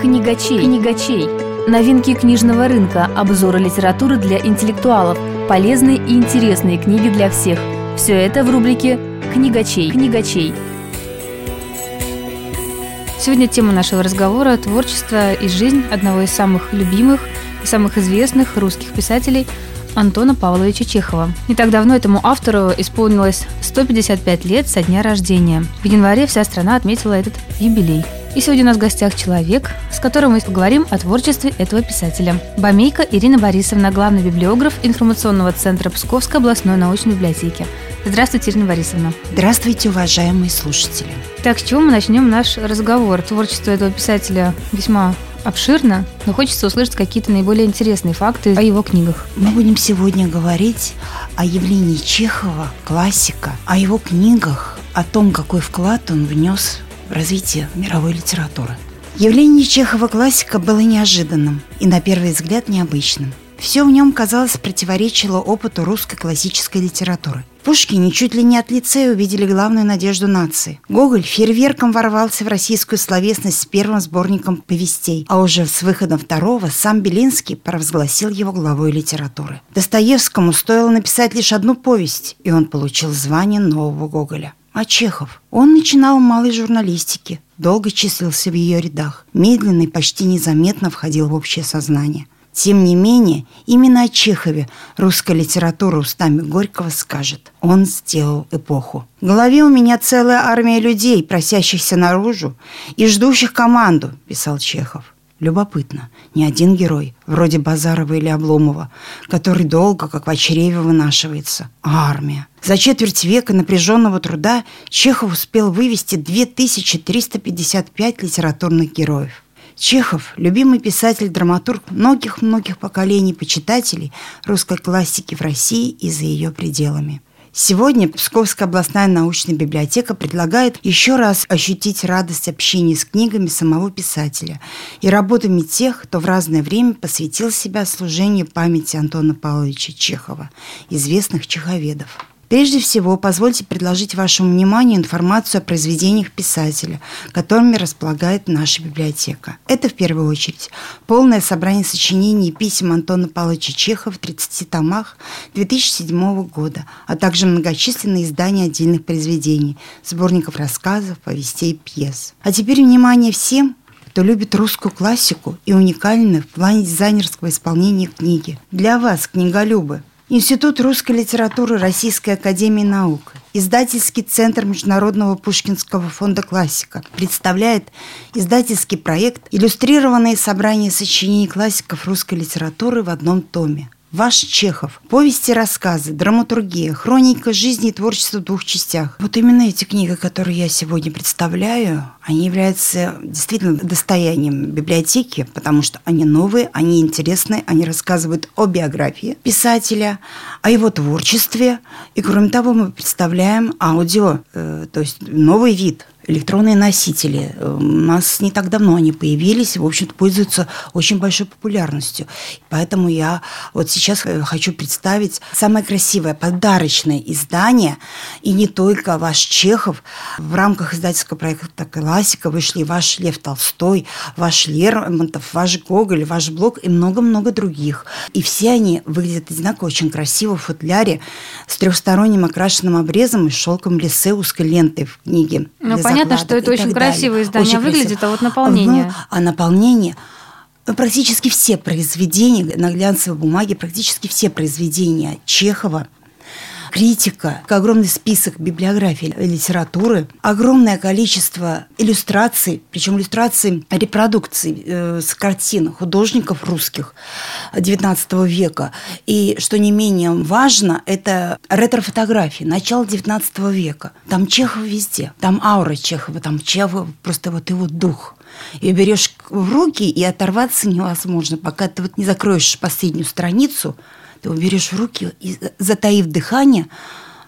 Книгачей. Книгачей. Новинки книжного рынка, обзоры литературы для интеллектуалов, полезные и интересные книги для всех. Все это в рубрике «Книгачей». Книгачей. Сегодня тема нашего разговора – творчество и жизнь одного из самых любимых и самых известных русских писателей Антона Павловича Чехова. Не так давно этому автору исполнилось 155 лет со дня рождения. В январе вся страна отметила этот юбилей. И сегодня у нас в гостях человек, с которым мы поговорим о творчестве этого писателя. Бамейка Ирина Борисовна, главный библиограф информационного центра Псковской областной научной библиотеки. Здравствуйте, Ирина Борисовна. Здравствуйте, уважаемые слушатели. Так, с чего мы начнем наш разговор? Творчество этого писателя весьма обширно, но хочется услышать какие-то наиболее интересные факты о его книгах. Мы будем сегодня говорить о явлении Чехова, классика, о его книгах, о том, какой вклад он внес развитие мировой литературы. Явление Чехова классика было неожиданным и на первый взгляд необычным. Все в нем, казалось, противоречило опыту русской классической литературы. Пушкине чуть ли не от лицея увидели главную надежду нации. Гоголь фейерверком ворвался в российскую словесность с первым сборником повестей, а уже с выходом второго сам Белинский провозгласил его главой литературы. Достоевскому стоило написать лишь одну повесть, и он получил звание нового Гоголя. А Чехов? Он начинал в малой журналистике, долго числился в ее рядах, медленно и почти незаметно входил в общее сознание. Тем не менее, именно о Чехове русская литература устами Горького скажет. Он сделал эпоху. В голове у меня целая армия людей, просящихся наружу и ждущих команду, писал Чехов. Любопытно, ни один герой, вроде Базарова или Обломова, который долго, как в очреве, вынашивается, а армия. За четверть века напряженного труда Чехов успел вывести 2355 литературных героев. Чехов – любимый писатель-драматург многих-многих поколений почитателей русской классики в России и за ее пределами. Сегодня Псковская областная научная библиотека предлагает еще раз ощутить радость общения с книгами самого писателя и работами тех, кто в разное время посвятил себя служению памяти Антона Павловича Чехова, известных чеховедов. Прежде всего, позвольте предложить вашему вниманию информацию о произведениях писателя, которыми располагает наша библиотека. Это, в первую очередь, полное собрание сочинений и писем Антона Павловича Чехова в 30 томах 2007 года, а также многочисленные издания отдельных произведений, сборников рассказов, повестей пьес. А теперь внимание всем, кто любит русскую классику и уникальную в плане дизайнерского исполнения книги. Для вас, книголюбы, Институт русской литературы Российской академии наук, издательский центр Международного Пушкинского фонда «Классика» представляет издательский проект «Иллюстрированные собрания сочинений классиков русской литературы в одном томе». Ваш Чехов. Повести, рассказы, драматургия, хроника жизни и творчества в двух частях. Вот именно эти книги, которые я сегодня представляю, они являются действительно достоянием библиотеки, потому что они новые, они интересные, они рассказывают о биографии писателя, о его творчестве. И кроме того, мы представляем аудио, э, то есть новый вид электронные носители. У нас не так давно они появились и, в общем-то, пользуются очень большой популярностью. Поэтому я вот сейчас э, хочу представить самое красивое подарочное издание, и не только ваш Чехов. В рамках издательского проекта «Классика» вышли ваш Лев Толстой, ваш Лермонтов, ваш Гоголь, ваш Блок и много-много других. И все они выглядят одинаково очень красиво в футляре с трехсторонним окрашенным обрезом и шелком лисе узкой лентой в книге. Ну, понятно, что это очень красивое издание очень выглядит, красиво. а вот наполнение. Ну, а наполнение ну, практически все произведения на глянцевой бумаге, практически все произведения Чехова критика, огромный список библиографии литературы, огромное количество иллюстраций, причем иллюстраций репродукций э, с картин художников русских XIX века. И, что не менее важно, это ретро-фотографии начала XIX века. Там Чехов везде, там аура Чехова, там Чехов, просто вот его дух. И берешь в руки, и оторваться невозможно, пока ты вот не закроешь последнюю страницу – ты его берешь в руки и, затаив дыхание,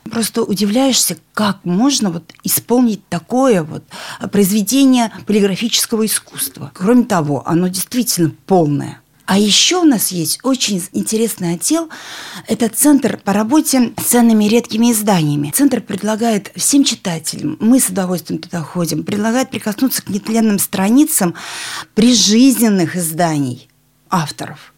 просто удивляешься, как можно вот исполнить такое вот произведение полиграфического искусства. Кроме того, оно действительно полное. А еще у нас есть очень интересный отдел. Это центр по работе с ценными редкими изданиями. Центр предлагает всем читателям, мы с удовольствием туда ходим, предлагает прикоснуться к нетленным страницам прижизненных изданий авторов –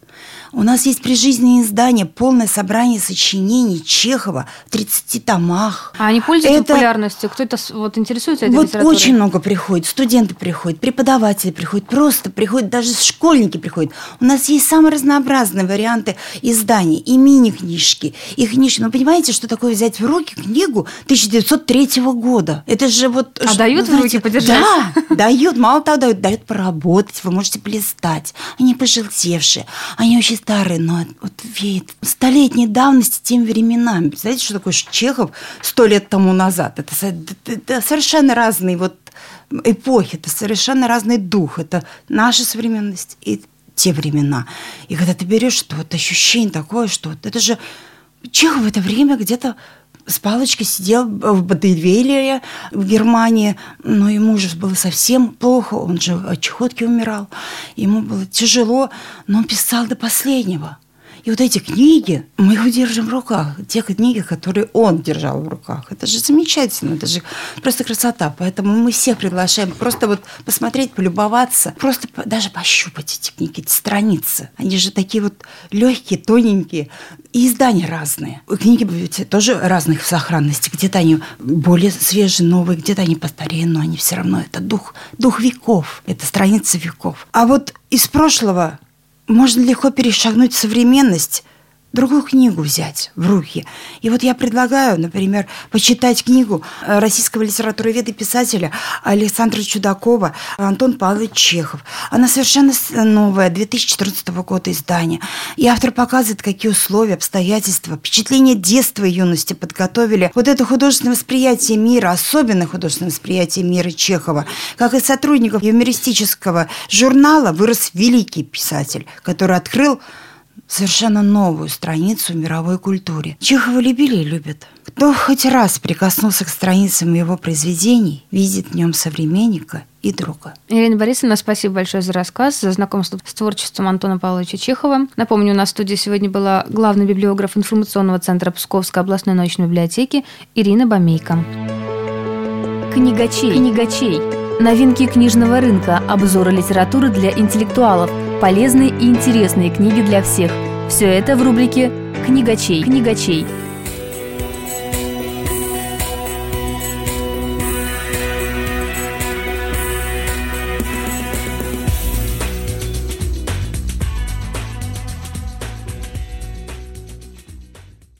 у нас есть прижизненные издания, полное собрание сочинений Чехова в 30 томах. А они пользуются это... популярностью? Кто-то вот интересуется этой Вот литературой? очень много приходит. Студенты приходят, преподаватели приходят, просто приходят, даже школьники приходят. У нас есть самые разнообразные варианты изданий. И мини-книжки, и книжки. Но понимаете, что такое взять в руки книгу 1903 года? Это же вот... А дают знаете, в руки подержать? Да, дают. Мало того, дают, дают поработать. Вы можете полистать. Они пожелтевшие. Они очень старый, но вот веет столетней давности тем временам. Знаете, что такое Чехов сто лет тому назад? Это, это совершенно разные вот эпохи, это совершенно разный дух. Это наша современность и те времена. И когда ты берешь, что вот ощущение такое, что вот это же Чехов в это время где-то с палочкой сидел в Бадельвейлере в Германии, но ему уже было совсем плохо, он же от чехотки умирал, ему было тяжело, но он писал до последнего – и вот эти книги, мы их держим в руках. Те книги, которые он держал в руках. Это же замечательно, это же просто красота. Поэтому мы всех приглашаем просто вот посмотреть, полюбоваться, просто даже пощупать эти книги, эти страницы. Они же такие вот легкие, тоненькие. И издания разные. Книги тоже разных в сохранности. Где-то они более свежие, новые, где-то они постарее, но они все равно это дух, дух веков, это страницы веков. А вот из прошлого можно легко перешагнуть современность, другую книгу взять в руки. И вот я предлагаю, например, почитать книгу э, российского литературоведа и писателя Александра Чудакова «Антон Павлович Чехов». Она совершенно новая, 2014 года издания. И автор показывает, какие условия, обстоятельства, впечатления детства и юности подготовили вот это художественное восприятие мира, особенно художественное восприятие мира Чехова. Как из сотрудников юмористического журнала вырос великий писатель, который открыл совершенно новую страницу в мировой культуре. Чехова любили и любят. Кто хоть раз прикоснулся к страницам его произведений, видит в нем современника и друга. Ирина Борисовна, спасибо большое за рассказ, за знакомство с творчеством Антона Павловича Чехова. Напомню, у нас в студии сегодня была главный библиограф информационного центра Псковской областной научной библиотеки Ирина Бомейко. Книгачей. Книгачей. Новинки книжного рынка, обзоры литературы для интеллектуалов – полезные и интересные книги для всех. Все это в рубрике «Книгачей». Книгачей